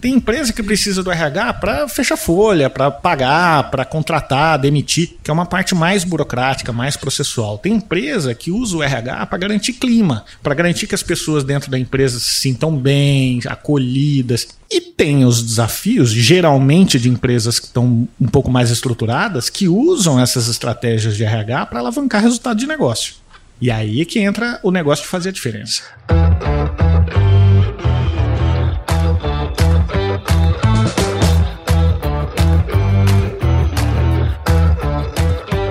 Tem empresa que precisa do RH para fechar folha, para pagar, para contratar, demitir, que é uma parte mais burocrática, mais processual. Tem empresa que usa o RH para garantir clima, para garantir que as pessoas dentro da empresa se sintam bem, acolhidas. E tem os desafios, geralmente de empresas que estão um pouco mais estruturadas, que usam essas estratégias de RH para alavancar resultado de negócio. E aí é que entra o negócio de fazer a diferença.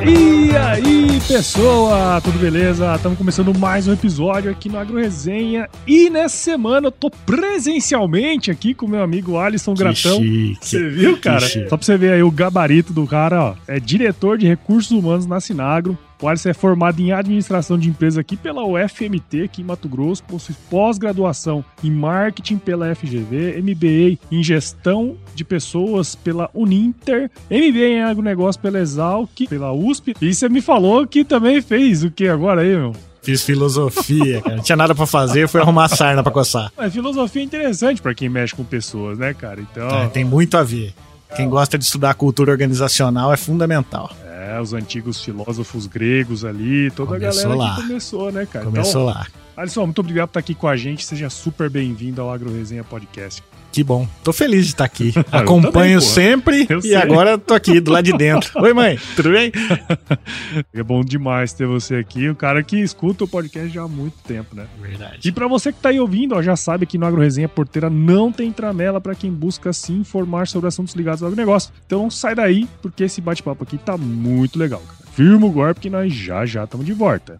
E aí, pessoa, tudo beleza? Estamos começando mais um episódio aqui no Agro Resenha. E nessa semana eu tô presencialmente aqui com meu amigo Alisson Que Gratão. chique. Você viu, cara? Só pra você ver aí o gabarito do cara, ó. É diretor de recursos humanos na Sinagro. O Alisson é formado em administração de empresa aqui pela UFMT, aqui em Mato Grosso, possui pós-graduação em marketing pela FGV, MBA em gestão de pessoas pela Uninter, MBA em agronegócio pela Exalc, pela USP. E você me falou que também fez o que agora aí, meu? Fiz filosofia, cara. Não tinha nada pra fazer, fui arrumar sarna pra coçar. A filosofia é interessante pra quem mexe com pessoas, né, cara? Então, É, tem muito a ver. Quem gosta de estudar cultura organizacional é fundamental. Os antigos filósofos gregos ali, toda Começou a galera lá. que começou, né, cara? Começou então, lá. Alisson, muito obrigado por estar aqui com a gente. Seja super bem-vindo ao Agro Resenha Podcast. Que bom. Tô feliz de estar aqui. Eu Acompanho também, sempre Eu e sei. agora tô aqui do lado de dentro. Oi, mãe. Tudo bem? É bom demais ter você aqui, um cara que escuta o podcast já há muito tempo, né? Verdade. E pra você que tá aí ouvindo, ó, já sabe que no Agro Resenha Porteira não tem tramela pra quem busca se informar sobre assuntos ligados ao agronegócio. Então não sai daí, porque esse bate-papo aqui tá muito legal, cara. Firma o golpe que nós já já estamos de volta.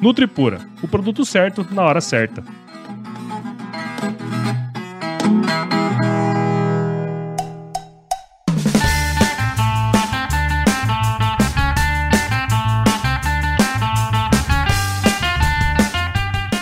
Nutripura, o produto certo na hora certa.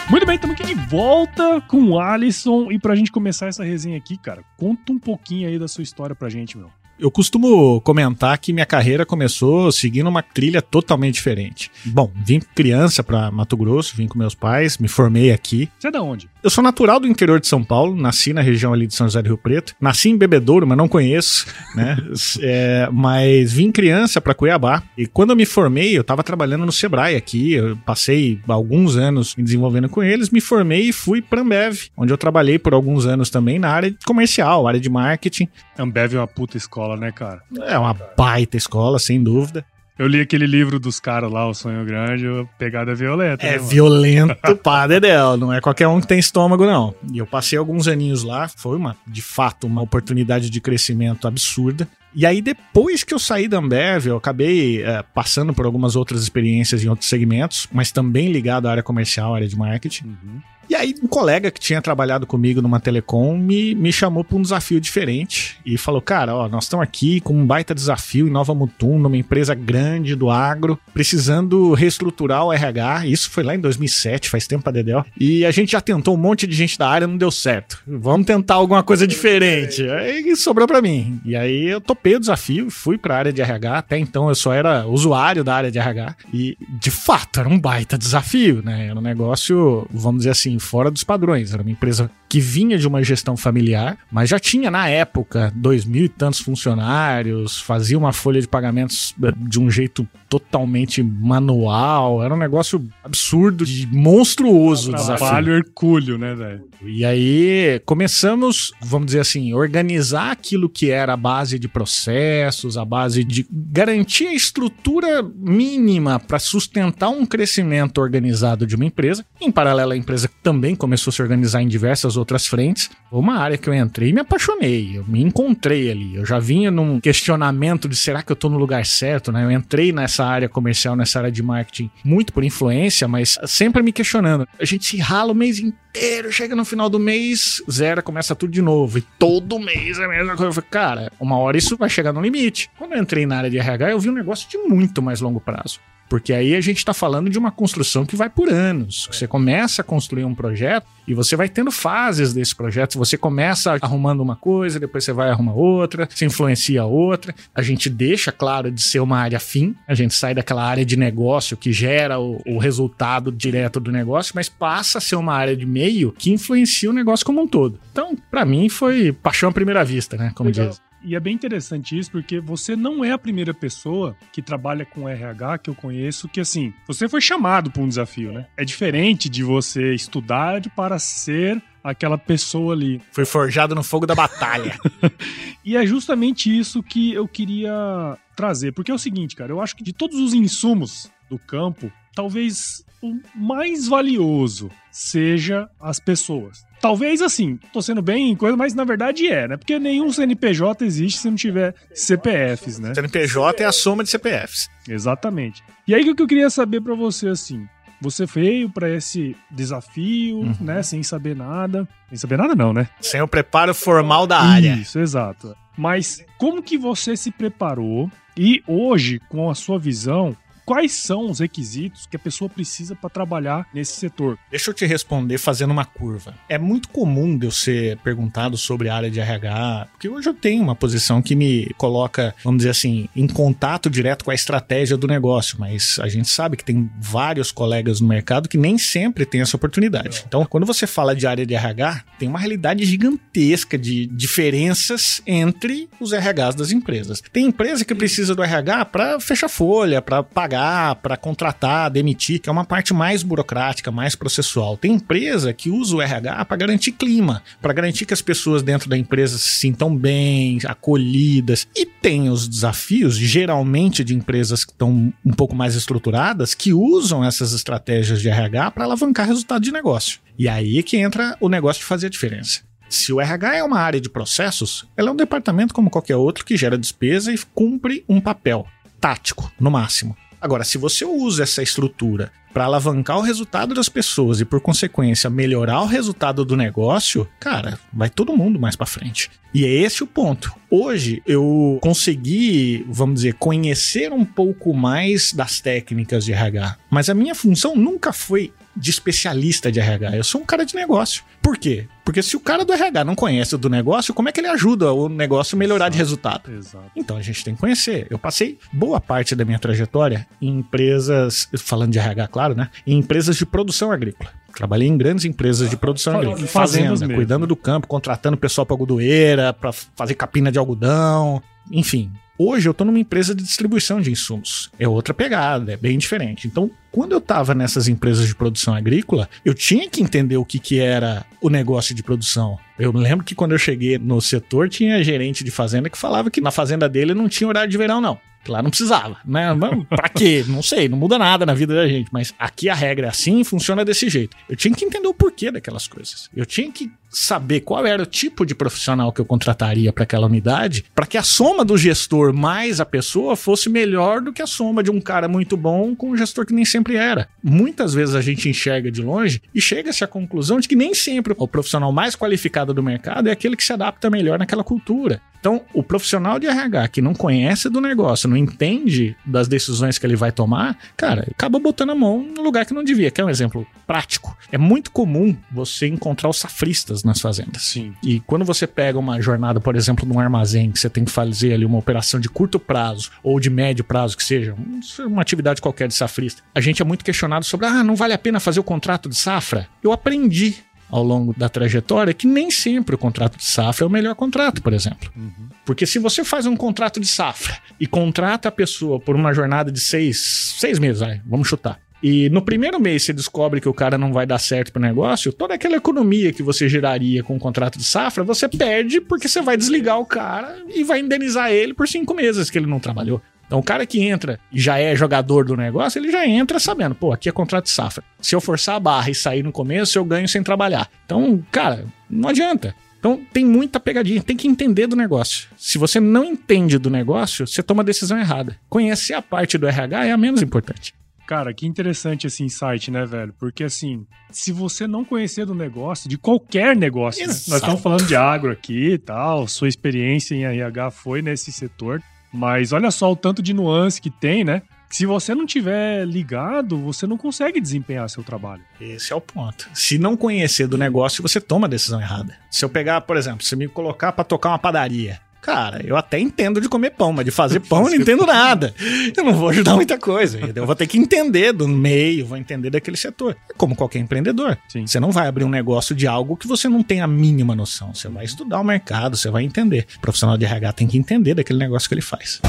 Muito bem, estamos aqui de volta com o Alisson. E pra gente começar essa resenha aqui, cara, conta um pouquinho aí da sua história pra gente, meu. Eu costumo comentar que minha carreira começou seguindo uma trilha totalmente diferente. Bom, vim criança para Mato Grosso, vim com meus pais, me formei aqui. Você é da onde? Eu sou natural do interior de São Paulo, nasci na região ali de São José do Rio Preto. Nasci em Bebedouro, mas não conheço, né? É, mas vim criança para Cuiabá. E quando eu me formei, eu estava trabalhando no Sebrae aqui. Eu passei alguns anos me desenvolvendo com eles, me formei e fui para Ambev, onde eu trabalhei por alguns anos também na área comercial, área de marketing. Ambev é uma puta escola, né, cara? É uma baita escola, sem dúvida. Eu li aquele livro dos caras lá, O Sonho Grande, a pegada violenta. É né, violento pá, Dedéu. Não é qualquer um que tem estômago, não. E eu passei alguns aninhos lá. Foi uma, de fato, uma oportunidade de crescimento absurda. E aí, depois que eu saí da Ambev, eu acabei eh, passando por algumas outras experiências em outros segmentos, mas também ligado à área comercial, à área de marketing. Uhum. E aí, um colega que tinha trabalhado comigo numa telecom me, me chamou para um desafio diferente e falou: Cara, ó, nós estamos aqui com um baita desafio em Nova Mutum, numa empresa grande do agro, precisando reestruturar o RH. Isso foi lá em 2007, faz tempo pra Dedéu. E a gente já tentou um monte de gente da área, não deu certo. Vamos tentar alguma coisa diferente. Aí sobrou para mim. E aí eu topei o desafio, fui para a área de RH. Até então eu só era usuário da área de RH. E de fato era um baita desafio, né? Era um negócio, vamos dizer assim, fora dos padrões. Era uma empresa que vinha de uma gestão familiar, mas já tinha na época dois mil e tantos funcionários, fazia uma folha de pagamentos eh, de um jeito totalmente manual, era um negócio absurdo, de monstruoso Trabalho desafio. Trabalho hercúleo, né, velho? E aí começamos, vamos dizer assim, organizar aquilo que era a base de processos, a base de garantir a estrutura mínima para sustentar um crescimento organizado de uma empresa. Em paralelo, a empresa também começou a se organizar em diversas outras frentes. Uma área que eu entrei e me apaixonei, eu me encontrei ali. Eu já vinha num questionamento de será que eu estou no lugar certo, né? Eu entrei nessa área comercial, nessa área de marketing, muito por influência, mas sempre me questionando. A gente se rala o mês inteiro, chega no final do mês, zero, começa tudo de novo. E todo mês é a mesma coisa. Eu falei, cara, uma hora isso vai chegar no limite. Quando eu entrei na área de RH, eu vi um negócio de muito mais longo prazo. Porque aí a gente está falando de uma construção que vai por anos. Você começa a construir um projeto e você vai tendo fases desse projeto. Você começa arrumando uma coisa, depois você vai arrumar outra, se influencia outra. A gente deixa, claro, de ser uma área fim. A gente sai daquela área de negócio que gera o, o resultado direto do negócio, mas passa a ser uma área de meio que influencia o negócio como um todo. Então, para mim, foi paixão à primeira vista, né? Como Legal. diz. E é bem interessante isso, porque você não é a primeira pessoa que trabalha com RH que eu conheço que, assim, você foi chamado para um desafio, né? É diferente de você estudar para ser aquela pessoa ali. Foi forjado no fogo da batalha. e é justamente isso que eu queria trazer, porque é o seguinte, cara, eu acho que de todos os insumos do campo, talvez o mais valioso seja as pessoas. Talvez assim, tô sendo bem coisa, mas na verdade é, né? Porque nenhum CNPJ existe se não tiver CPFs, né? CNPJ é a soma de CPFs. Exatamente. E aí o que eu queria saber para você assim, você veio para esse desafio, uhum. né, sem saber nada, sem saber nada não, né? Sem o preparo formal da área. Isso, exato. Mas como que você se preparou e hoje, com a sua visão, quais são os requisitos que a pessoa precisa para trabalhar nesse setor? Deixa eu te responder fazendo uma curva. É muito comum de eu ser perguntado sobre a área de RH, porque hoje eu tenho uma posição que me coloca, vamos dizer assim, em contato direto com a estratégia do negócio, mas a gente sabe que tem vários colegas no mercado que nem sempre têm essa oportunidade. Então, quando você fala de área de RH, tem uma realidade gigantesca de diferenças entre os RHs das empresas. Tem empresa que precisa do RH para fechar folha, para pagar para contratar, demitir, que é uma parte mais burocrática, mais processual. Tem empresa que usa o RH para garantir clima, para garantir que as pessoas dentro da empresa se sintam bem, acolhidas. E tem os desafios, geralmente de empresas que estão um pouco mais estruturadas, que usam essas estratégias de RH para alavancar resultado de negócio. E aí é que entra o negócio de fazer a diferença. Se o RH é uma área de processos, ela é um departamento como qualquer outro que gera despesa e cumpre um papel tático, no máximo. Agora, se você usa essa estrutura para alavancar o resultado das pessoas e, por consequência, melhorar o resultado do negócio, cara, vai todo mundo mais para frente. E é esse o ponto. Hoje eu consegui, vamos dizer, conhecer um pouco mais das técnicas de RH, mas a minha função nunca foi de especialista de RH. Eu sou um cara de negócio. Por quê? Porque se o cara do RH não conhece do negócio, como é que ele ajuda o negócio a melhorar exato, de resultado? Exato. Então a gente tem que conhecer. Eu passei boa parte da minha trajetória em empresas, falando de RH, claro, né? Em empresas de produção agrícola. Trabalhei em grandes empresas de produção agrícola, fazenda, mesmo. cuidando do campo, contratando pessoal para algodoeira, para fazer capina de algodão, enfim, Hoje eu estou numa empresa de distribuição de insumos. É outra pegada, é bem diferente. Então, quando eu estava nessas empresas de produção agrícola, eu tinha que entender o que, que era o negócio de produção. Eu lembro que quando eu cheguei no setor, tinha gerente de fazenda que falava que na fazenda dele não tinha horário de verão, não. Lá não precisava, né? Pra quê? Não sei, não muda nada na vida da gente, mas aqui a regra é assim funciona desse jeito. Eu tinha que entender o porquê daquelas coisas. Eu tinha que saber qual era o tipo de profissional que eu contrataria para aquela unidade, para que a soma do gestor mais a pessoa fosse melhor do que a soma de um cara muito bom com um gestor que nem sempre era. Muitas vezes a gente enxerga de longe e chega-se à conclusão de que nem sempre o profissional mais qualificado do mercado é aquele que se adapta melhor naquela cultura. Então, o profissional de RH que não conhece do negócio, não entende das decisões que ele vai tomar, cara, acaba botando a mão no lugar que não devia. Que é um exemplo prático. É muito comum você encontrar os safristas nas fazendas. Sim. E quando você pega uma jornada, por exemplo, num armazém, que você tem que fazer ali uma operação de curto prazo ou de médio prazo, que seja, uma atividade qualquer de safrista, a gente é muito questionado sobre, ah, não vale a pena fazer o contrato de safra? Eu aprendi ao longo da trajetória que nem sempre o contrato de safra é o melhor contrato, por exemplo. Uhum. Porque se você faz um contrato de safra e contrata a pessoa por uma jornada de seis, seis meses, vai, vamos chutar. E no primeiro mês você descobre que o cara não vai dar certo pro negócio, toda aquela economia que você geraria com o contrato de safra, você perde porque você vai desligar o cara e vai indenizar ele por cinco meses que ele não trabalhou. Então, o cara que entra e já é jogador do negócio, ele já entra sabendo, pô, aqui é contrato de safra. Se eu forçar a barra e sair no começo, eu ganho sem trabalhar. Então, cara, não adianta. Então, tem muita pegadinha, tem que entender do negócio. Se você não entende do negócio, você toma a decisão errada. Conhecer a parte do RH é a menos importante. Cara, que interessante esse insight, né, velho? Porque assim, se você não conhecer do negócio, de qualquer negócio, né? nós estamos falando de agro aqui e tal, sua experiência em RH foi nesse setor, mas olha só o tanto de nuance que tem, né? Se você não tiver ligado, você não consegue desempenhar seu trabalho. Esse é o ponto. Se não conhecer do negócio, você toma a decisão errada. Se eu pegar, por exemplo, se me colocar para tocar uma padaria, Cara, eu até entendo de comer pão, mas de fazer pão eu não entendo nada. Eu não vou ajudar muita coisa. Eu vou ter que entender do meio, vou entender daquele setor. É como qualquer empreendedor. Sim. Você não vai abrir um negócio de algo que você não tem a mínima noção. Você vai estudar o mercado, você vai entender. O profissional de RH tem que entender daquele negócio que ele faz.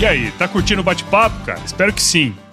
E aí, tá curtindo o bate-papo, cara? Espero que sim.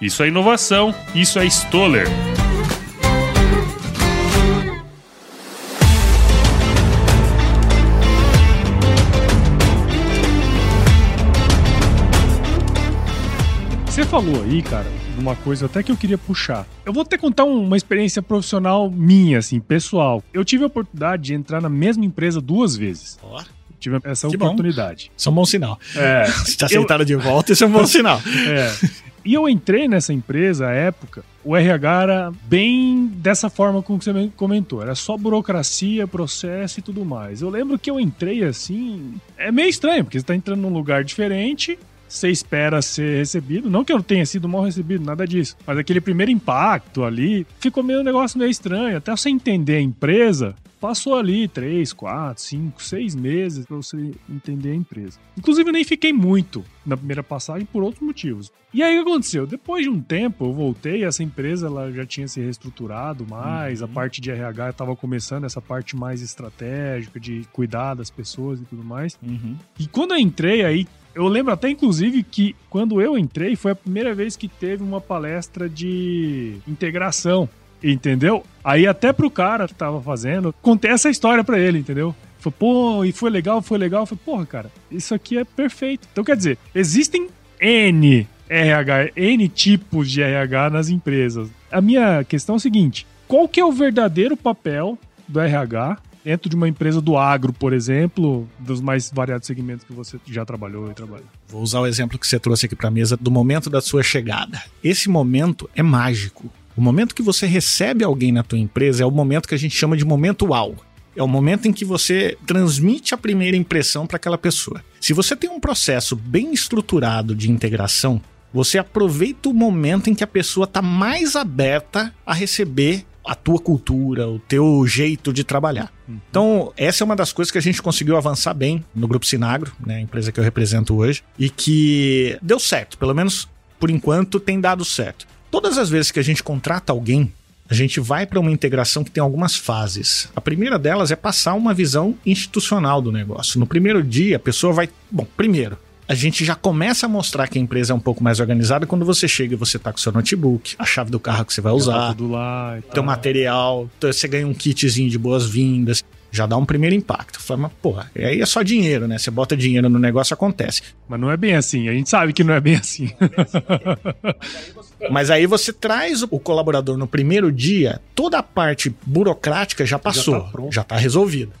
Isso é inovação, isso é Stoller. Você falou aí, cara, uma coisa até que eu queria puxar. Eu vou até contar uma experiência profissional minha, assim, pessoal. Eu tive a oportunidade de entrar na mesma empresa duas vezes. Oh. Tive essa que oportunidade. Bom. Isso é um bom sinal. É. Se te aceitaram eu... de volta, isso é um bom sinal. É. E eu entrei nessa empresa à época, o RH era bem dessa forma como você comentou. Era só burocracia, processo e tudo mais. Eu lembro que eu entrei assim. É meio estranho, porque você está entrando num lugar diferente você espera ser recebido. Não que eu tenha sido mal recebido, nada disso. Mas aquele primeiro impacto ali ficou meio um negócio meio estranho. Até você entender a empresa, passou ali três, quatro, cinco, seis meses para você entender a empresa. Inclusive, eu nem fiquei muito na primeira passagem por outros motivos. E aí o que aconteceu? Depois de um tempo, eu voltei, essa empresa ela já tinha se reestruturado mais, uhum. a parte de RH estava começando essa parte mais estratégica, de cuidar das pessoas e tudo mais. Uhum. E quando eu entrei aí, eu lembro até, inclusive, que quando eu entrei, foi a primeira vez que teve uma palestra de integração, entendeu? Aí até pro cara que tava fazendo, contei essa história para ele, entendeu? Falei, pô, e foi legal, foi legal. Falei, porra, cara, isso aqui é perfeito. Então, quer dizer, existem N RH, N tipos de RH nas empresas. A minha questão é a seguinte: qual que é o verdadeiro papel do RH dentro de uma empresa do agro, por exemplo, dos mais variados segmentos que você já trabalhou e trabalha. Vou usar o exemplo que você trouxe aqui para a mesa do momento da sua chegada. Esse momento é mágico. O momento que você recebe alguém na tua empresa é o momento que a gente chama de momento uau. É o momento em que você transmite a primeira impressão para aquela pessoa. Se você tem um processo bem estruturado de integração, você aproveita o momento em que a pessoa está mais aberta a receber a tua cultura, o teu jeito de trabalhar. Uhum. Então, essa é uma das coisas que a gente conseguiu avançar bem no Grupo Sinagro, né, a empresa que eu represento hoje, e que deu certo, pelo menos por enquanto tem dado certo. Todas as vezes que a gente contrata alguém, a gente vai para uma integração que tem algumas fases. A primeira delas é passar uma visão institucional do negócio. No primeiro dia, a pessoa vai. Bom, primeiro, a gente já começa a mostrar que a empresa é um pouco mais organizada quando você chega e você tá com seu notebook, a chave do carro que você vai usar, tudo lá teu material, você ganha um kitzinho de boas-vindas. Já dá um primeiro impacto. Fala, mas, porra, aí é só dinheiro, né? Você bota dinheiro no negócio, acontece. Mas não é bem assim. A gente sabe que não é bem assim. Mas aí você traz o colaborador no primeiro dia, toda a parte burocrática já passou, tá pronto. já está resolvida.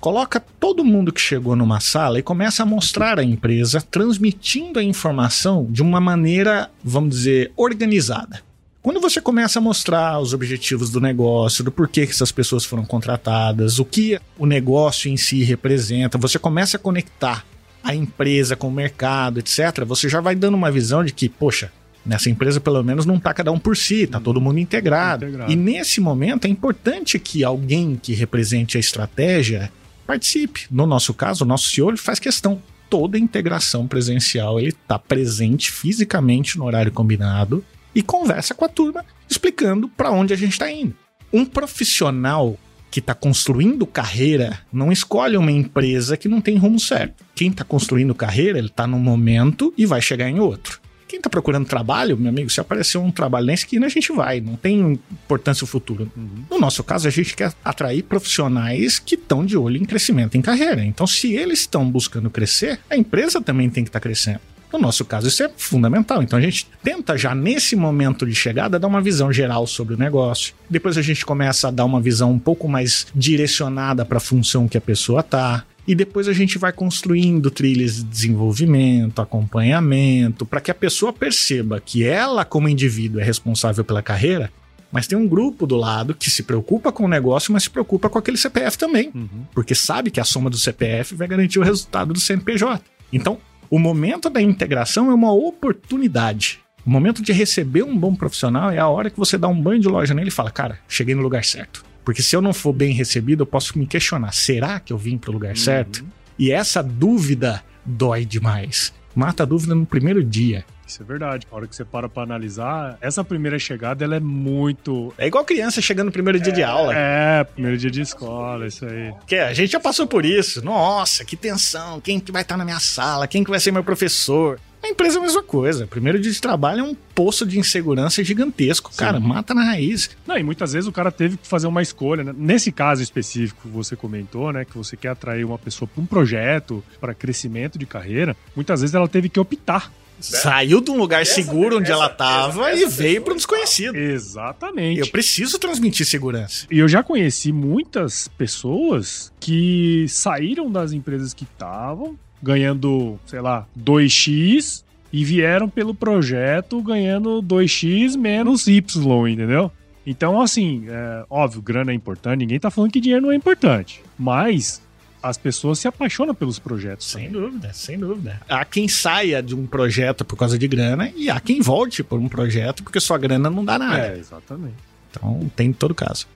Coloca todo mundo que chegou numa sala e começa a mostrar a empresa, transmitindo a informação de uma maneira, vamos dizer, organizada. Quando você começa a mostrar os objetivos do negócio, do porquê que essas pessoas foram contratadas, o que o negócio em si representa, você começa a conectar a empresa com o mercado, etc., você já vai dando uma visão de que, poxa, nessa empresa pelo menos não tá cada um por si, tá todo mundo integrado. Integrado. E nesse momento é importante que alguém que represente a estratégia participe. No nosso caso, o nosso CEO ele faz questão. Toda a integração presencial, ele tá presente fisicamente no horário combinado e conversa com a turma explicando para onde a gente está indo. Um profissional que está construindo carreira não escolhe uma empresa que não tem rumo certo. Quem está construindo carreira, ele está num momento e vai chegar em outro. Quem está procurando trabalho, meu amigo, se aparecer um trabalho na esquina, a gente vai. Não tem importância o futuro. No nosso caso, a gente quer atrair profissionais que estão de olho em crescimento em carreira. Então, se eles estão buscando crescer, a empresa também tem que estar crescendo. No nosso caso, isso é fundamental. Então a gente tenta já nesse momento de chegada dar uma visão geral sobre o negócio. Depois a gente começa a dar uma visão um pouco mais direcionada para a função que a pessoa tá. E depois a gente vai construindo trilhas de desenvolvimento, acompanhamento, para que a pessoa perceba que ela, como indivíduo, é responsável pela carreira, mas tem um grupo do lado que se preocupa com o negócio, mas se preocupa com aquele CPF também Uhum. porque sabe que a soma do CPF vai garantir o resultado do CNPJ. Então, o momento da integração é uma oportunidade. O momento de receber um bom profissional é a hora que você dá um banho de loja nele e fala: Cara, cheguei no lugar certo. Porque se eu não for bem recebido, eu posso me questionar: será que eu vim para o lugar certo? E essa dúvida dói demais. Mata a dúvida no primeiro dia. Isso é verdade. A hora que você para pra analisar, essa primeira chegada, ela é muito... É igual criança chegando no primeiro dia de aula. É, primeiro dia de escola, isso aí. Que a gente já passou por isso. Nossa, que tensão. Quem que vai estar na minha sala? Quem que vai ser meu professor? A empresa é a mesma coisa. Primeiro dia de trabalho é um poço de insegurança gigantesco. Cara, mata na raiz. Não, e muitas vezes o cara teve que fazer uma escolha. Né? Nesse caso específico que você comentou, né? Que você quer atrair uma pessoa para um projeto, para crescimento de carreira, muitas vezes ela teve que optar. Saiu de um lugar seguro onde ela tava e veio para um desconhecido. Exatamente. Eu preciso transmitir segurança. E eu já conheci muitas pessoas que saíram das empresas que estavam ganhando, sei lá, 2x e vieram pelo projeto ganhando 2x menos y, entendeu? Então, assim, é, óbvio, grana é importante, ninguém tá falando que dinheiro não é importante. Mas as pessoas se apaixonam pelos projetos. Sem também. dúvida, sem dúvida. Há quem saia de um projeto por causa de grana e há quem volte por um projeto porque sua grana não dá nada. É, exatamente. Então tem todo caso.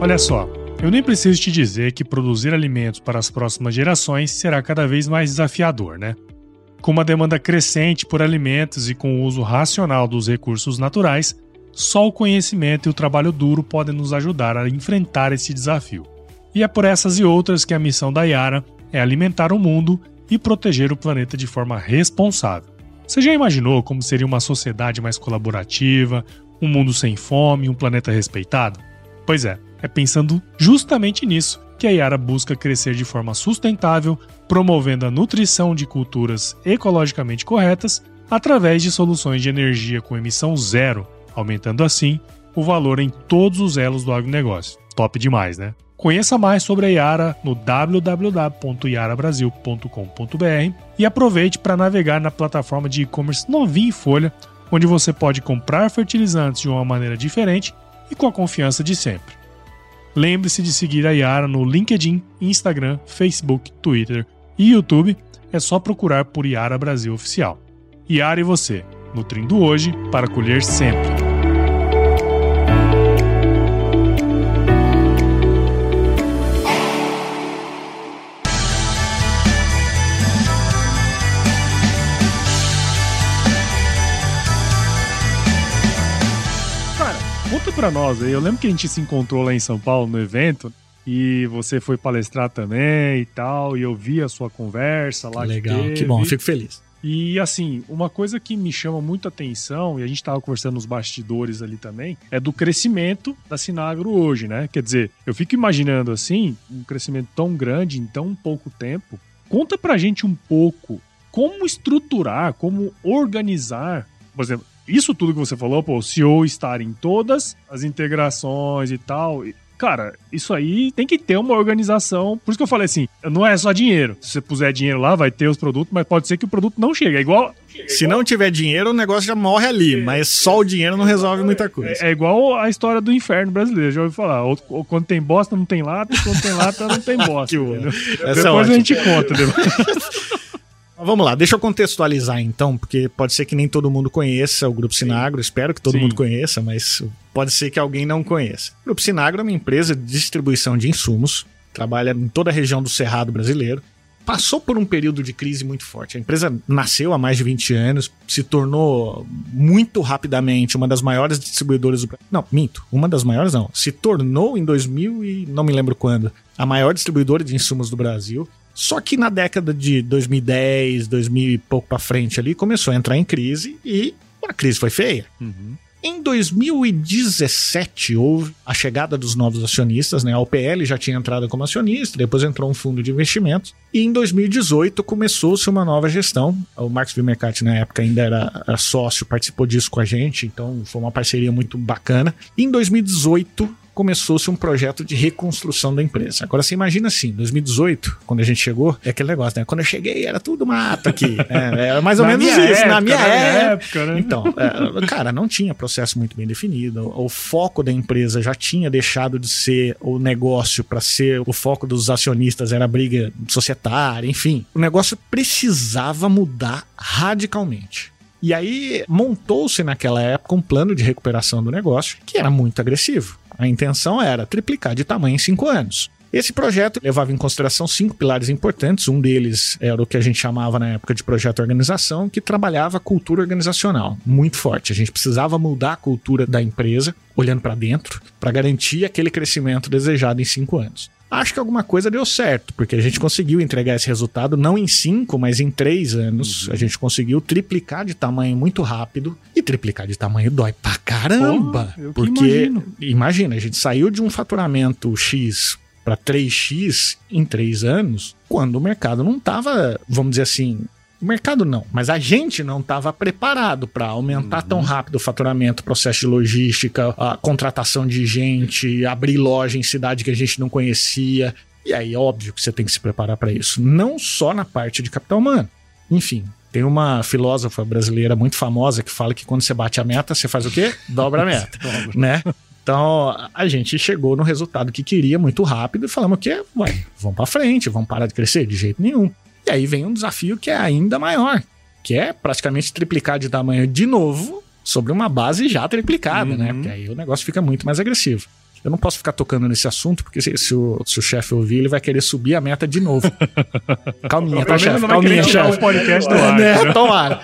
Olha só, eu nem preciso te dizer que produzir alimentos para as próximas gerações será cada vez mais desafiador, né? Com uma demanda crescente por alimentos e com o uso racional dos recursos naturais, só o conhecimento e o trabalho duro podem nos ajudar a enfrentar esse desafio. E é por essas e outras que a missão da Yara é alimentar o mundo e proteger o planeta de forma responsável. Você já imaginou como seria uma sociedade mais colaborativa, um mundo sem fome, um planeta respeitado? Pois é, é pensando justamente nisso que a Yara busca crescer de forma sustentável, promovendo a nutrição de culturas ecologicamente corretas através de soluções de energia com emissão zero, aumentando assim o valor em todos os elos do agronegócio. Top demais, né? Conheça mais sobre a Yara no www.yarabrasil.com.br e aproveite para navegar na plataforma de e-commerce novinha em folha, onde você pode comprar fertilizantes de uma maneira diferente e com a confiança de sempre. Lembre-se de seguir a Yara no LinkedIn, Instagram, Facebook, Twitter e YouTube. É só procurar por Yara Brasil Oficial. Yara e você, nutrindo hoje para colher sempre. Pra nós aí. Eu lembro que a gente se encontrou lá em São Paulo no evento. e você foi palestrar também e tal, e eu vi a sua conversa lá. Legal, que, que bom, fico feliz. E assim, uma coisa que me chama muita atenção, e a gente estava conversando nos bastidores ali também, é do crescimento da Sinagro hoje, né? Quer dizer, eu fico imaginando assim, um crescimento tão grande em tão pouco tempo. Conta pra gente um pouco como estruturar, como organizar, por exemplo, isso tudo que você falou, pô, o CEO estar em todas as integrações e tal. Cara, isso aí tem que ter uma organização. Por isso que eu falei assim: não é só dinheiro. Se você puser dinheiro lá, vai ter os produtos, mas pode ser que o produto não chegue. É igual. Se não tiver dinheiro, o negócio já morre ali, mas só o dinheiro não resolve muita coisa. É, é igual a história do inferno brasileiro, já ouvi falar. Ou, ou, quando tem bosta, não tem lata, quando tem lata, não tem bosta. Essa é Depois a gente conta. Vamos lá, deixa eu contextualizar então, porque pode ser que nem todo mundo conheça o Grupo Sinagro, espero que todo Sim. mundo conheça, mas pode ser que alguém não conheça. O Grupo Sinagro é uma empresa de distribuição de insumos, trabalha em toda a região do Cerrado brasileiro, passou por um período de crise muito forte. A empresa nasceu há mais de 20 anos, se tornou muito rapidamente uma das maiores distribuidoras do Não, minto, uma das maiores não. Se tornou em 2000 e não me lembro quando, a maior distribuidora de insumos do Brasil. Só que na década de 2010, 2000 e pouco para frente ali, começou a entrar em crise e a crise foi feia. Uhum. Em 2017 houve a chegada dos novos acionistas, né? A OPL já tinha entrado como acionista, depois entrou um fundo de investimentos. E em 2018 começou-se uma nova gestão. O Marcos Vimercati na época ainda era, sócio, participou disso com a gente, então foi uma parceria muito bacana. E em 2018 começou-se um projeto de reconstrução da empresa. Agora você imagina assim, 2018, quando a gente chegou, é aquele negócio, né? Quando eu cheguei era tudo mato aqui. É, era mais ou menos isso, época, na minha na época. época né? Então, é, cara, não tinha processo muito bem definido. O, o foco da empresa já tinha deixado de ser o negócio para ser o foco dos acionistas, era a briga societária, enfim. O negócio precisava mudar radicalmente. E aí montou-se naquela época um plano de recuperação do negócio que era muito agressivo. A intenção era triplicar de tamanho em cinco anos. Esse projeto levava em consideração cinco pilares importantes. Um deles era o que a gente chamava na época de projeto organização, que trabalhava cultura organizacional muito forte. A gente precisava mudar a cultura da empresa, olhando para dentro, para garantir aquele crescimento desejado em cinco anos. Acho que alguma coisa deu certo, porque a gente conseguiu entregar esse resultado não em cinco, mas em três anos. Uhum. A gente conseguiu triplicar de tamanho muito rápido. E triplicar de tamanho dói pra caramba. Porra, porque, imagina, a gente saiu de um faturamento X para 3x em três anos, quando o mercado não estava, vamos dizer assim, o mercado não, mas a gente não estava preparado para aumentar uhum. tão rápido o faturamento, processo de logística, a contratação de gente, abrir loja em cidade que a gente não conhecia. E aí, óbvio que você tem que se preparar para isso, não só na parte de capital humano. Enfim, tem uma filósofa brasileira muito famosa que fala que quando você bate a meta, você faz o quê? Dobra a meta, né? Então, a gente chegou no resultado que queria muito rápido e falamos que, ué, vamos para frente, vamos parar de crescer de jeito nenhum. E aí vem um desafio que é ainda maior, que é praticamente triplicar de tamanho de novo sobre uma base já triplicada, né? uhum. né? Porque aí o negócio fica muito mais agressivo. Eu não posso ficar tocando nesse assunto, porque se, se o, o chefe ouvir, ele vai querer subir a meta de novo. Calminha, tá, chefe? Calminha, chefe. podcast do ar, né? Tomara.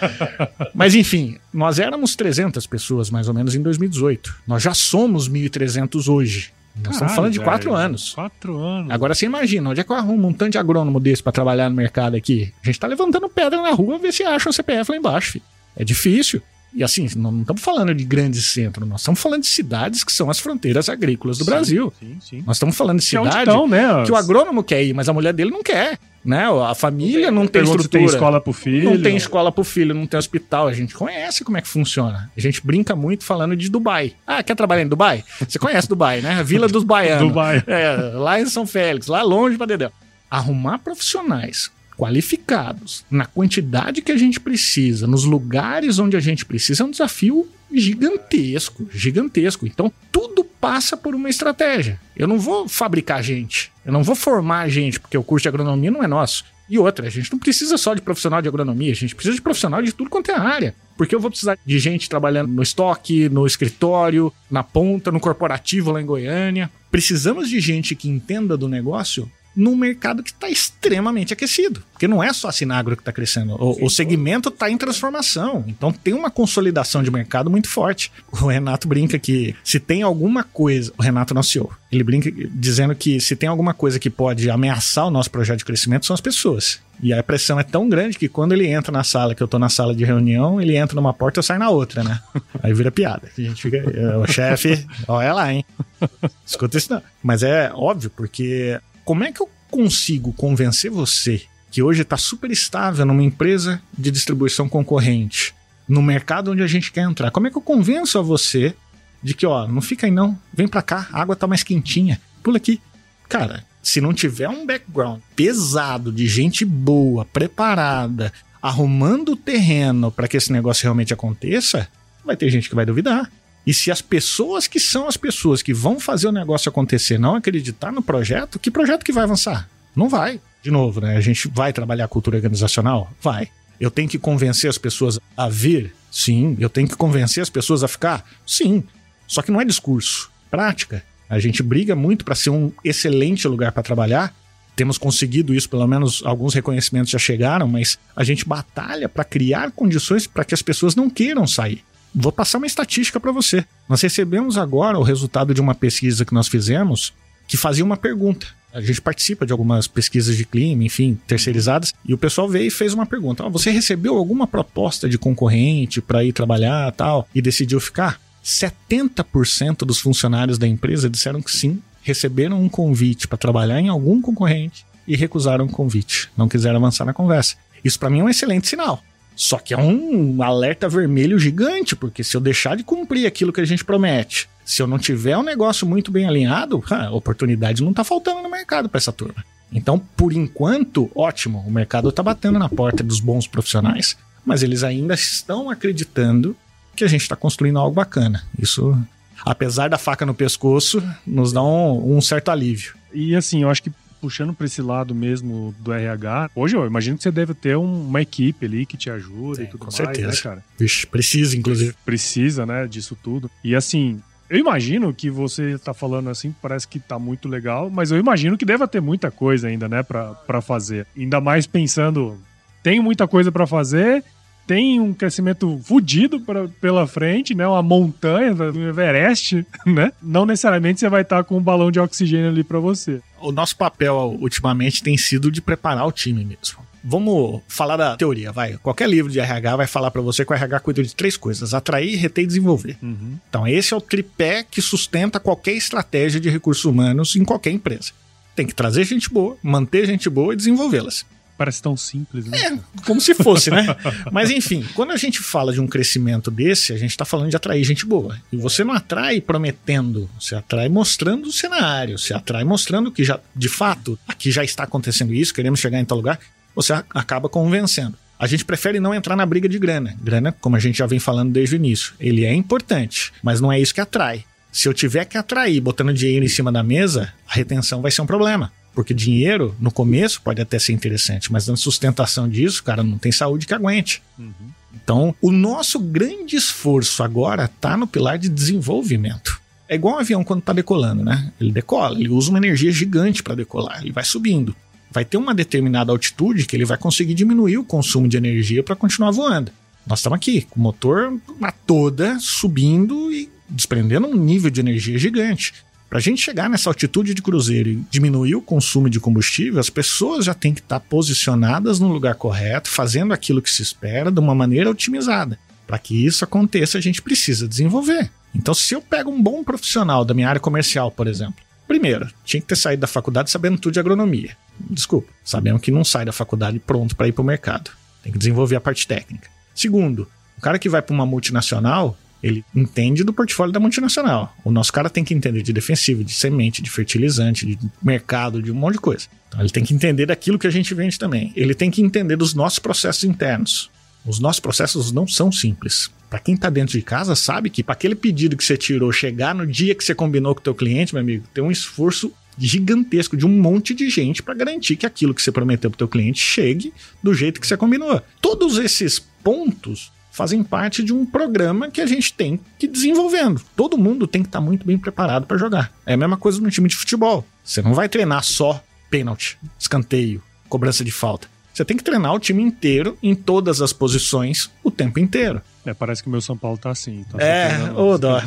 Mas enfim, nós éramos 300 pessoas, mais ou menos, em 2018. Nós já somos 1.300 hoje. Nós Caralho, estamos falando de quatro anos. Quatro anos. Agora você imagina, onde é que eu arrumo um tanto de agrônomo desse para trabalhar no mercado aqui? A gente tá levantando pedra na rua ver se acha um CPF lá embaixo. Filho. É difícil. E assim, não estamos falando de grandes centros, nós estamos falando de cidades que são as fronteiras agrícolas do sim, Brasil. Sim, sim. Nós estamos falando de cidades é né? que o agrônomo quer ir, mas a mulher dele não quer. Né? A família não tem estrutura. tem escola pro filho. Não tem escola pro filho, não tem hospital. A gente conhece como é que funciona. A gente brinca muito falando de Dubai. Ah, quer trabalhar em Dubai? Você conhece Dubai, né? A Vila dos Baianos. Dubai. É, lá em São Félix, lá longe pra Dedéu. Arrumar profissionais qualificados, na quantidade que a gente precisa, nos lugares onde a gente precisa, é um desafio gigantesco, gigantesco. Então, tudo passa por uma estratégia. Eu não vou fabricar gente, eu não vou formar gente, porque o curso de agronomia não é nosso. E outra, a gente não precisa só de profissional de agronomia, a gente precisa de profissional de tudo quanto é área. Porque eu vou precisar de gente trabalhando no estoque, no escritório, na ponta, no corporativo lá em Goiânia. Precisamos de gente que entenda do negócio num mercado que está extremamente aquecido. Porque não é só a Sinagro que está crescendo. O, o segmento está em transformação. Então tem uma consolidação de mercado muito forte. O Renato brinca que se tem alguma coisa. O Renato não CEO. Ele brinca dizendo que se tem alguma coisa que pode ameaçar o nosso projeto de crescimento são as pessoas. E a pressão é tão grande que quando ele entra na sala, que eu tô na sala de reunião, ele entra numa porta e eu saio na outra, né? Aí vira piada. A gente fica, o chefe, olha lá, hein? Escuta isso não. Mas é óbvio, porque como é que eu consigo convencer você que hoje está super estável numa empresa de distribuição concorrente, no mercado onde a gente quer entrar? Como é que eu convenço a você de que, ó, não fica aí não, vem para cá, a água tá mais quentinha, pula aqui. Cara, se não tiver um background pesado de gente boa, preparada, arrumando o terreno para que esse negócio realmente aconteça, vai ter gente que vai duvidar. E se as pessoas que são as pessoas que vão fazer o negócio acontecer não acreditar no projeto, que projeto que vai avançar? Não vai. De novo, né? A gente vai trabalhar a cultura organizacional? Vai. Eu tenho que convencer as pessoas a vir? Sim. Eu tenho que convencer as pessoas a ficar? Sim. Só que não é discurso, prática. A gente briga muito para ser um excelente lugar para trabalhar. Temos conseguido isso, pelo menos alguns reconhecimentos já chegaram, mas a gente batalha para criar condições para que as pessoas não queiram sair. Vou passar uma estatística para você. Nós recebemos agora o resultado de uma pesquisa que nós fizemos que fazia uma pergunta. A gente participa de algumas pesquisas de clima, enfim, terceirizadas, e o pessoal veio e fez uma pergunta: oh, você recebeu alguma proposta de concorrente para ir trabalhar tal e decidiu ficar? 70% dos funcionários da empresa disseram que sim, receberam um convite para trabalhar em algum concorrente e recusaram o convite, não quiseram avançar na conversa. Isso para mim é um excelente sinal. Só que é um alerta vermelho gigante, porque se eu deixar de cumprir aquilo que a gente promete, se eu não tiver um negócio muito bem alinhado, a oportunidade não tá faltando no mercado para essa turma. Então, por enquanto, ótimo, o mercado tá batendo na porta dos bons profissionais, mas eles ainda estão acreditando que a gente está construindo algo bacana. Isso, apesar da faca no pescoço, nos dá um, um certo alívio. E assim, eu acho que puxando para esse lado mesmo do RH, hoje eu imagino que você deve ter uma equipe ali que te ajuda Sim, e tudo com mais, né, certeza. né, cara? Vixe, precisa, inclusive. Precisa, né, disso tudo. E assim, eu imagino que você tá falando assim, parece que tá muito legal, mas eu imagino que deva ter muita coisa ainda, né, para fazer. Ainda mais pensando, tem muita coisa para fazer tem um crescimento fodido pela frente, né? Uma montanha do Everest, né? Não necessariamente você vai estar com um balão de oxigênio ali para você. O nosso papel ultimamente tem sido de preparar o time mesmo. Vamos falar da teoria, vai. Qualquer livro de RH vai falar para você que o RH cuida de três coisas: atrair, reter e desenvolver. Uhum. Então, esse é o tripé que sustenta qualquer estratégia de recursos humanos em qualquer empresa. Tem que trazer gente boa, manter gente boa e desenvolvê-las. Parece tão simples, né? É, como se fosse, né? Mas enfim, quando a gente fala de um crescimento desse, a gente está falando de atrair gente boa. E você não atrai prometendo, você atrai mostrando o cenário, você atrai mostrando que já, de fato, aqui já está acontecendo isso, queremos chegar em tal lugar, você acaba convencendo. A gente prefere não entrar na briga de grana. Grana, como a gente já vem falando desde o início, ele é importante, mas não é isso que atrai. Se eu tiver que atrair botando dinheiro em cima da mesa, a retenção vai ser um problema. Porque dinheiro, no começo, pode até ser interessante, mas na sustentação disso, cara, não tem saúde que aguente. Uhum. Então, o nosso grande esforço agora está no pilar de desenvolvimento. É igual um avião quando está decolando, né? Ele decola, ele usa uma energia gigante para decolar, ele vai subindo. Vai ter uma determinada altitude que ele vai conseguir diminuir o consumo de energia para continuar voando. Nós estamos aqui, com o motor a toda subindo e desprendendo um nível de energia gigante. Para a gente chegar nessa altitude de cruzeiro e diminuir o consumo de combustível, as pessoas já têm que estar tá posicionadas no lugar correto, fazendo aquilo que se espera de uma maneira otimizada. Para que isso aconteça, a gente precisa desenvolver. Então, se eu pego um bom profissional da minha área comercial, por exemplo, primeiro, tinha que ter saído da faculdade sabendo tudo de agronomia. Desculpa, sabendo que não sai da faculdade pronto para ir para o mercado. Tem que desenvolver a parte técnica. Segundo, o cara que vai para uma multinacional, ele entende do portfólio da multinacional. O nosso cara tem que entender de defensivo, de semente, de fertilizante, de mercado, de um monte de coisa. Então ele tem que entender daquilo que a gente vende também. Ele tem que entender dos nossos processos internos. Os nossos processos não são simples. Para quem está dentro de casa sabe que para aquele pedido que você tirou chegar no dia que você combinou com o teu cliente, meu amigo, tem um esforço gigantesco de um monte de gente para garantir que aquilo que você prometeu para o teu cliente chegue do jeito que você combinou. Todos esses pontos fazem parte de um programa que a gente tem que ir desenvolvendo. Todo mundo tem que estar tá muito bem preparado para jogar. É a mesma coisa no time de futebol. Você não vai treinar só pênalti, escanteio, cobrança de falta. Você tem que treinar o time inteiro em todas as posições o tempo inteiro. É, parece que o meu São Paulo tá assim. Tá é, ô dó.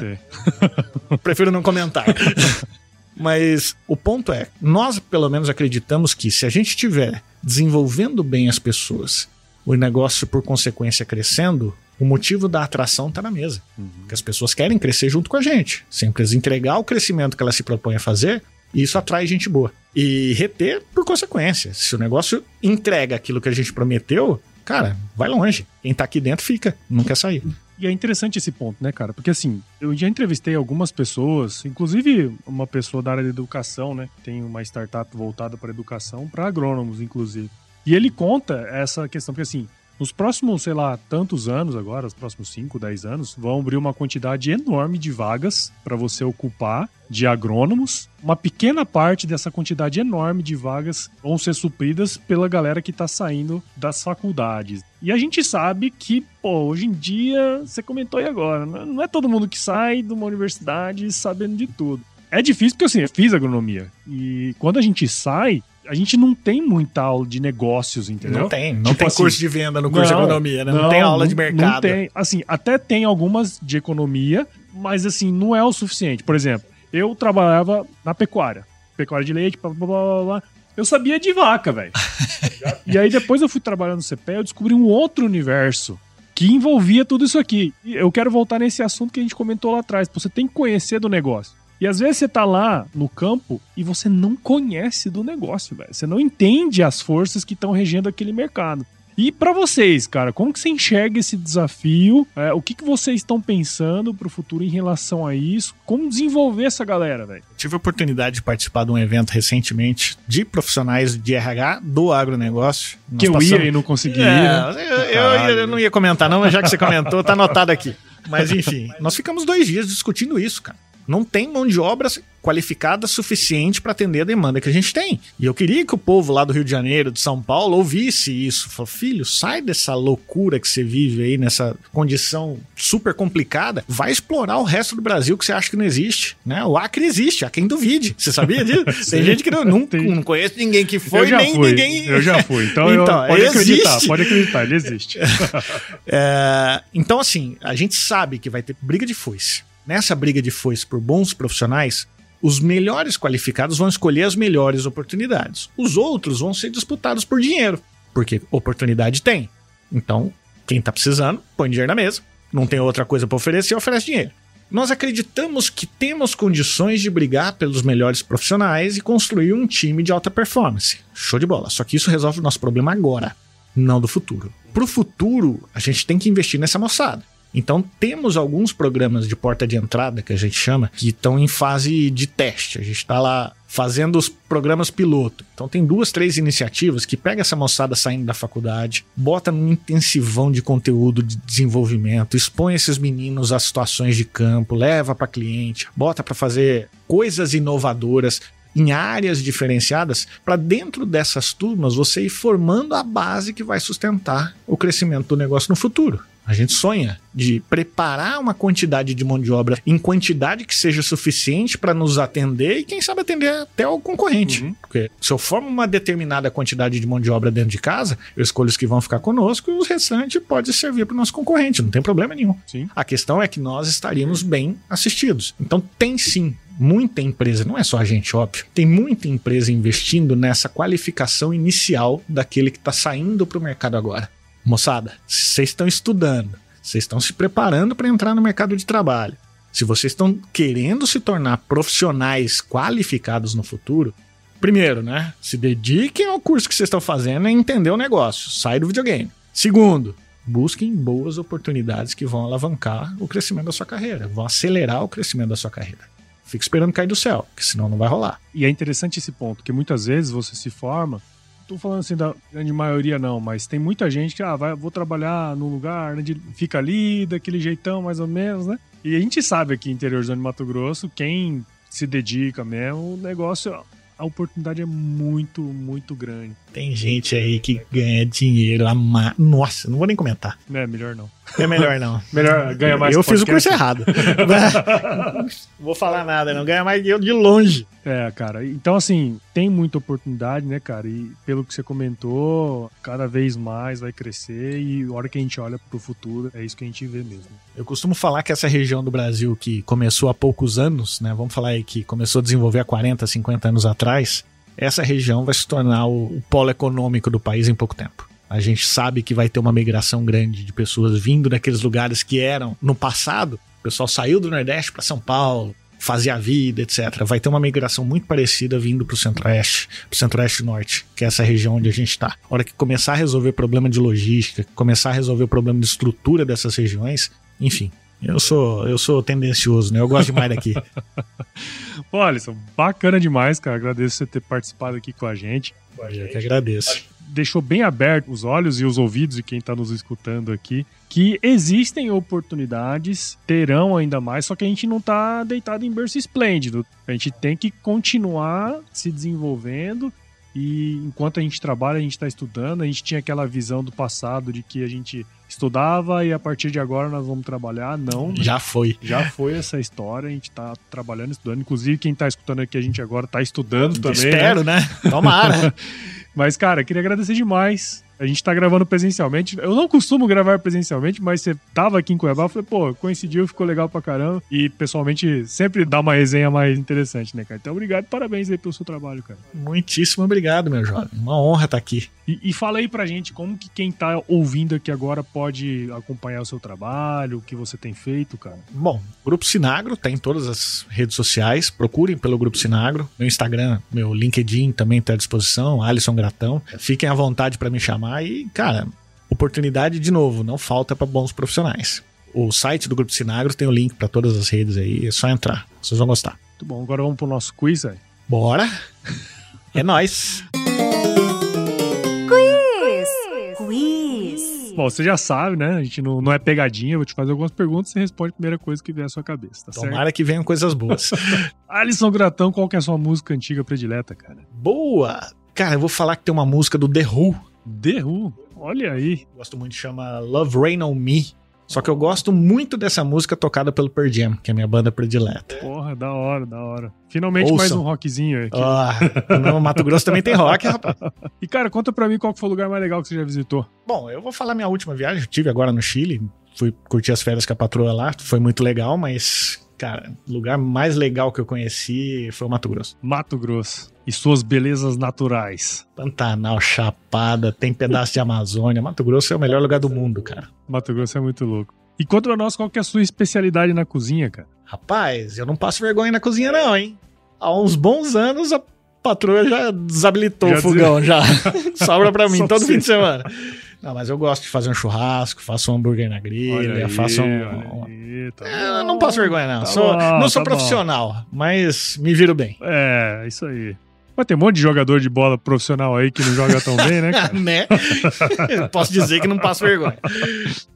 Prefiro não comentar. Mas o ponto é, nós pelo menos acreditamos que se a gente estiver desenvolvendo bem as pessoas, o negócio por consequência crescendo, o motivo da atração está na mesa. Uhum. Porque as pessoas querem crescer junto com a gente. Se a empresa entregar o crescimento que ela se propõe a fazer, isso atrai gente boa. E reter por consequência. Se o negócio entrega aquilo que a gente prometeu, cara, vai longe. Quem tá aqui dentro fica, não quer sair. E é interessante esse ponto, né, cara? Porque assim, eu já entrevistei algumas pessoas, inclusive uma pessoa da área de educação, né? Tem uma startup voltada para educação, para agrônomos, inclusive. E ele conta essa questão, porque assim, nos próximos, sei lá, tantos anos agora, os próximos 5, 10 anos, vão abrir uma quantidade enorme de vagas para você ocupar de agrônomos. Uma pequena parte dessa quantidade enorme de vagas vão ser supridas pela galera que está saindo das faculdades. E a gente sabe que, pô, hoje em dia, você comentou aí agora, não é todo mundo que sai de uma universidade sabendo de tudo. É difícil porque assim, eu fiz agronomia. E quando a gente sai, a gente não tem muita aula de negócios, entendeu? Não tem, não tipo tem assim, curso de venda no curso não, de economia, né? Não, não tem aula de mercado. Não tem, assim, até tem algumas de economia, mas assim, não é o suficiente. Por exemplo, eu trabalhava na pecuária, pecuária de leite, blá blá blá blá. Eu sabia de vaca, velho. e aí depois eu fui trabalhar no CPE, eu descobri um outro universo que envolvia tudo isso aqui. E eu quero voltar nesse assunto que a gente comentou lá atrás. Você tem que conhecer do negócio. E às vezes você tá lá no campo e você não conhece do negócio, velho. Você não entende as forças que estão regendo aquele mercado. E para vocês, cara, como que você enxerga esse desafio? É, o que, que vocês estão pensando para o futuro em relação a isso? Como desenvolver essa galera, velho? Tive a oportunidade de participar de um evento recentemente de profissionais de RH do agronegócio. Nós que eu passamos... ia e não conseguia. É, eu, eu, eu, não ia comentar, não, mas já que você comentou, tá anotado aqui. Mas enfim, nós ficamos dois dias discutindo isso, cara não tem mão de obra qualificada suficiente para atender a demanda que a gente tem. E eu queria que o povo lá do Rio de Janeiro, de São Paulo, ouvisse isso. Falou, filho, sai dessa loucura que você vive aí, nessa condição super complicada, vai explorar o resto do Brasil que você acha que não existe. Né? O Acre existe, há quem duvide. Você sabia disso? tem gente que não, não, não conhece ninguém que foi, nem fui. ninguém. Eu já fui. Então, então eu, pode existe. acreditar, pode acreditar, ele existe. é, então, assim, a gente sabe que vai ter briga de foice nessa briga de foice por bons profissionais, os melhores qualificados vão escolher as melhores oportunidades. Os outros vão ser disputados por dinheiro, porque oportunidade tem. Então, quem está precisando, põe dinheiro na mesa. Não tem outra coisa para oferecer, oferece dinheiro. Nós acreditamos que temos condições de brigar pelos melhores profissionais e construir um time de alta performance. Show de bola. Só que isso resolve o nosso problema agora, não do futuro. Para o futuro, a gente tem que investir nessa moçada. Então temos alguns programas de porta de entrada, que a gente chama, que estão em fase de teste. A gente está lá fazendo os programas piloto. Então tem duas, três iniciativas que pega essa moçada saindo da faculdade, bota num intensivão de conteúdo de desenvolvimento, expõe esses meninos a situações de campo, leva para cliente, bota para fazer coisas inovadoras em áreas diferenciadas, para dentro dessas turmas você ir formando a base que vai sustentar o crescimento do negócio no futuro. A gente sonha de preparar uma quantidade de mão de obra em quantidade que seja suficiente para nos atender e, quem sabe, atender até o concorrente. Uhum. Porque se eu formo uma determinada quantidade de mão de obra dentro de casa, eu escolho os que vão ficar conosco e os restantes pode servir para o nosso concorrente, não tem problema nenhum. Sim. A questão é que nós estaríamos bem assistidos. Então, tem sim muita empresa, não é só a gente, óbvio, tem muita empresa investindo nessa qualificação inicial daquele que está saindo para o mercado agora. Moçada, vocês estão estudando, vocês estão se preparando para entrar no mercado de trabalho. Se vocês estão querendo se tornar profissionais qualificados no futuro, primeiro, né? Se dediquem ao curso que vocês estão fazendo e entender o negócio. Sai do videogame. Segundo, busquem boas oportunidades que vão alavancar o crescimento da sua carreira, vão acelerar o crescimento da sua carreira. Fica esperando cair do céu, que senão não vai rolar. E é interessante esse ponto, que muitas vezes você se forma tô falando assim da grande maioria não, mas tem muita gente que, ah, vai, vou trabalhar num lugar, né, de, fica ali, daquele jeitão mais ou menos, né? E a gente sabe aqui, interiorzão de Mato Grosso, quem se dedica mesmo, o negócio, a oportunidade é muito, muito grande. Tem gente aí que ganha dinheiro a. Nossa, não vou nem comentar. É, melhor não. É melhor não. melhor ganha mais Eu fiz o curso errado. vou falar nada, não ganha mais eu de longe. É, cara. Então, assim, tem muita oportunidade, né, cara? E pelo que você comentou, cada vez mais vai crescer e a hora que a gente olha pro futuro, é isso que a gente vê mesmo. Eu costumo falar que essa região do Brasil que começou há poucos anos, né? Vamos falar aí que começou a desenvolver há 40, 50 anos atrás, essa região vai se tornar o, o polo econômico do país em pouco tempo. A gente sabe que vai ter uma migração grande de pessoas vindo daqueles lugares que eram no passado. O pessoal saiu do Nordeste para São Paulo, fazia a vida, etc. Vai ter uma migração muito parecida vindo para o Centro-Oeste, para o Centro-Oeste Norte, que é essa região onde a gente está. A hora que começar a resolver problema de logística, começar a resolver o problema de estrutura dessas regiões, enfim. Eu sou, eu sou tendencioso, né? Eu gosto demais daqui. Pô, Alisson, bacana demais, cara. Agradeço você ter participado aqui com a gente. Eu que agradeço deixou bem aberto os olhos e os ouvidos de quem está nos escutando aqui que existem oportunidades, terão ainda mais, só que a gente não está deitado em berço esplêndido. A gente tem que continuar se desenvolvendo e enquanto a gente trabalha, a gente está estudando. A gente tinha aquela visão do passado de que a gente estudava e a partir de agora nós vamos trabalhar. Não. Né? Já foi. Já foi essa história. A gente está trabalhando, estudando. Inclusive, quem está escutando aqui, a gente agora está estudando também. Espero, né? né? Tomara. Mas, cara, queria agradecer demais a gente tá gravando presencialmente. Eu não costumo gravar presencialmente, mas você tava aqui em Cuiabá, eu falei, pô, coincidiu, ficou legal pra caramba. E pessoalmente sempre dá uma resenha mais interessante, né, cara? Então, obrigado, parabéns aí pelo seu trabalho, cara. Muitíssimo obrigado, meu jovem. Uma honra estar tá aqui. E, e fala aí pra gente como que quem tá ouvindo aqui agora pode acompanhar o seu trabalho, o que você tem feito, cara. Bom, Grupo Sinagro tá em todas as redes sociais. Procurem pelo Grupo Sinagro. Meu Instagram, meu LinkedIn também tá à disposição, Alisson Gratão. Fiquem à vontade para me chamar e, cara, oportunidade de novo, não falta para bons profissionais. O site do Grupo Sinagro tem o link para todas as redes aí, é só entrar. Vocês vão gostar. Muito bom, agora vamos pro nosso quiz aí. Bora! É nós. Bom, você já sabe, né? A gente não, não é pegadinha, eu vou te fazer algumas perguntas e você responde a primeira coisa que vier à sua cabeça, tá Tomara certo? que venham coisas boas. Alisson Gratão, qual que é a sua música antiga predileta, cara? Boa! Cara, eu vou falar que tem uma música do The Who. The Who? Olha aí. Gosto muito, chama Love Rain On Me. Só que eu gosto muito dessa música tocada pelo Pearl Jam, que é a minha banda predileta. Porra, da hora, da hora. Finalmente Ouçam. mais um rockzinho aqui. Ah, no Mato Grosso também tem rock, rapaz. E cara, conta pra mim qual foi o lugar mais legal que você já visitou. Bom, eu vou falar minha última viagem, eu tive agora no Chile, fui curtir as férias com a patroa lá, foi muito legal, mas cara, o lugar mais legal que eu conheci foi o Mato Grosso. Mato Grosso. E suas belezas naturais. Pantanal, Chapada, tem pedaço de Amazônia. Mato Grosso é o melhor lugar do mundo, cara. Mato Grosso é muito louco. E conta pra nós qual que é a sua especialidade na cozinha, cara. Rapaz, eu não passo vergonha na cozinha, não, hein? Há uns bons anos a patroa já desabilitou já o fogão, diz... já. Sobra pra mim todo fim de semana. Não, mas eu gosto de fazer um churrasco, faço um hambúrguer na grelha, faço um. Aí, tá é, não passo vergonha, não. Tá sou, bom, não sou tá profissional, bom. mas me viro bem. É, isso aí. Mas tem um monte de jogador de bola profissional aí que não joga tão bem, né, cara? né? Posso dizer que não passo vergonha.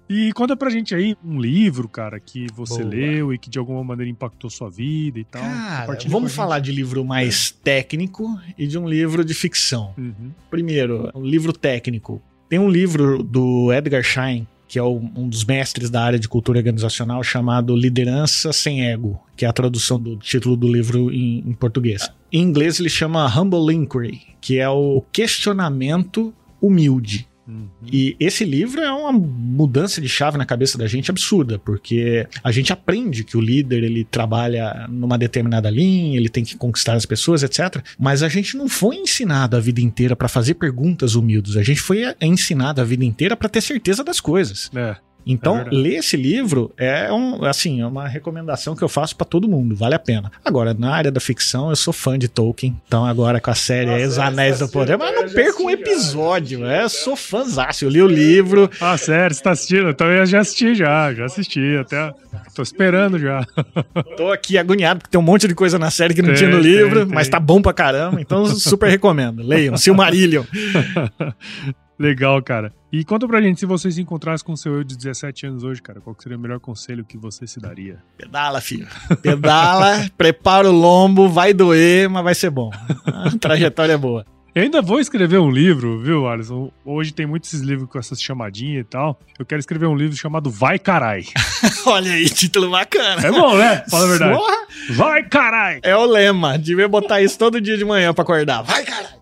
E conta pra gente aí um livro, cara, que você Boa. leu e que de alguma maneira impactou sua vida e tal. Cara, vamos falar de livro mais técnico e de um livro de ficção. Uhum. Primeiro, um livro técnico. Tem um livro do Edgar Schein que é um dos mestres da área de cultura organizacional, chamado Liderança Sem Ego, que é a tradução do título do livro em, em português. Em inglês ele chama Humble Inquiry, que é o questionamento humilde. Uhum. E esse livro é uma mudança de chave na cabeça da gente absurda, porque a gente aprende que o líder ele trabalha numa determinada linha, ele tem que conquistar as pessoas, etc. Mas a gente não foi ensinado a vida inteira para fazer perguntas humildes. A gente foi ensinado a vida inteira para ter certeza das coisas. É. Então, é ler esse livro é um, assim, é uma recomendação que eu faço para todo mundo, vale a pena. Agora, na área da ficção, eu sou fã de Tolkien, então agora com a série Nossa, Os Anéis do Poder, mas não perco um episódio, é, eu sou fãzaço, eu li o livro. Ah, sério, você tá assistindo? Então eu já assisti já, já assisti, até tô esperando já. Tô aqui agoniado, porque tem um monte de coisa na série que não tem, tinha no livro, tem, mas tem. tá bom pra caramba, então super recomendo. Leiam, Silmarillion. Legal, cara. E conta pra gente, se você se encontrasse com o seu eu de 17 anos hoje, cara, qual seria o melhor conselho que você se daria? Pedala, filho. Pedala, prepara o lombo, vai doer, mas vai ser bom. A trajetória é boa. Eu ainda vou escrever um livro, viu, Alisson? Hoje tem muitos esses livros com essas chamadinhas e tal. Eu quero escrever um livro chamado Vai Carai. Olha aí, título bacana. É bom, né? Fala a verdade. Porra. Vai Carai! É o lema. Devia botar isso todo dia de manhã pra acordar. Vai Carai!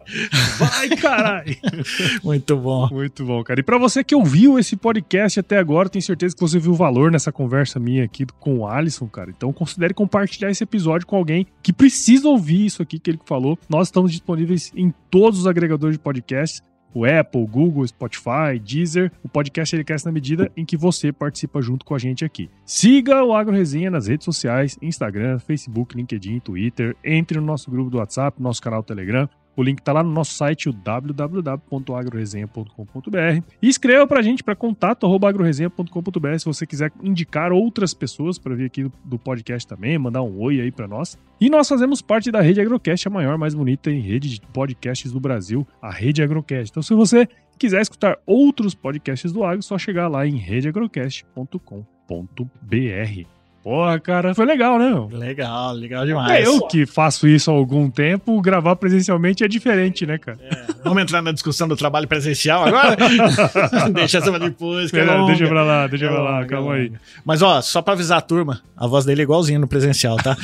Vai, caralho! Muito bom. Muito bom, cara. E para você que ouviu esse podcast até agora, tenho certeza que você viu valor nessa conversa minha aqui com o Alisson, cara. Então considere compartilhar esse episódio com alguém que precisa ouvir isso aqui que ele falou. Nós estamos disponíveis em todos os agregadores de podcasts o Apple, Google, Spotify, Deezer. O podcast ele cresce na medida em que você participa junto com a gente aqui. Siga o Agro Resenha nas redes sociais, Instagram, Facebook, LinkedIn, Twitter. Entre no nosso grupo do WhatsApp, nosso canal Telegram. O link está lá no nosso site, o www.agroresenha.com.br. E escreva para a gente para contato@agroresenha.com.br se você quiser indicar outras pessoas para vir aqui do, podcast também, mandar um oi aí para nós. E nós fazemos parte da Rede Agrocast, a maior, mais bonita em rede de podcasts do Brasil, a Rede Agrocast. Então, se você quiser escutar outros podcasts do Agro, é só chegar lá em redeagrocast.com.br. Porra, cara, foi legal, né? Meu? Legal, legal demais. É eu que faço isso há algum tempo, gravar presencialmente é diferente, né, cara? É. Vamos entrar na discussão do trabalho presencial agora? deixa essa pra depois, que é, é Deixa pra lá, deixa é pra lá, calma aí. Mas, ó, só pra avisar a turma, a voz dele é igualzinha no presencial, tá?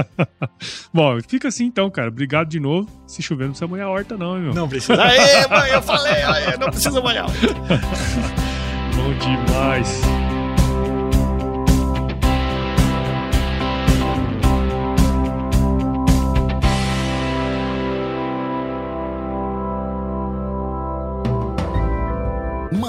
Bom, fica assim então, cara. Obrigado de novo. Se chover, não precisa molhar a horta, não, hein, meu? Não precisa. Aê, mãe, eu falei, aê, não precisa molhar a horta. Bom demais.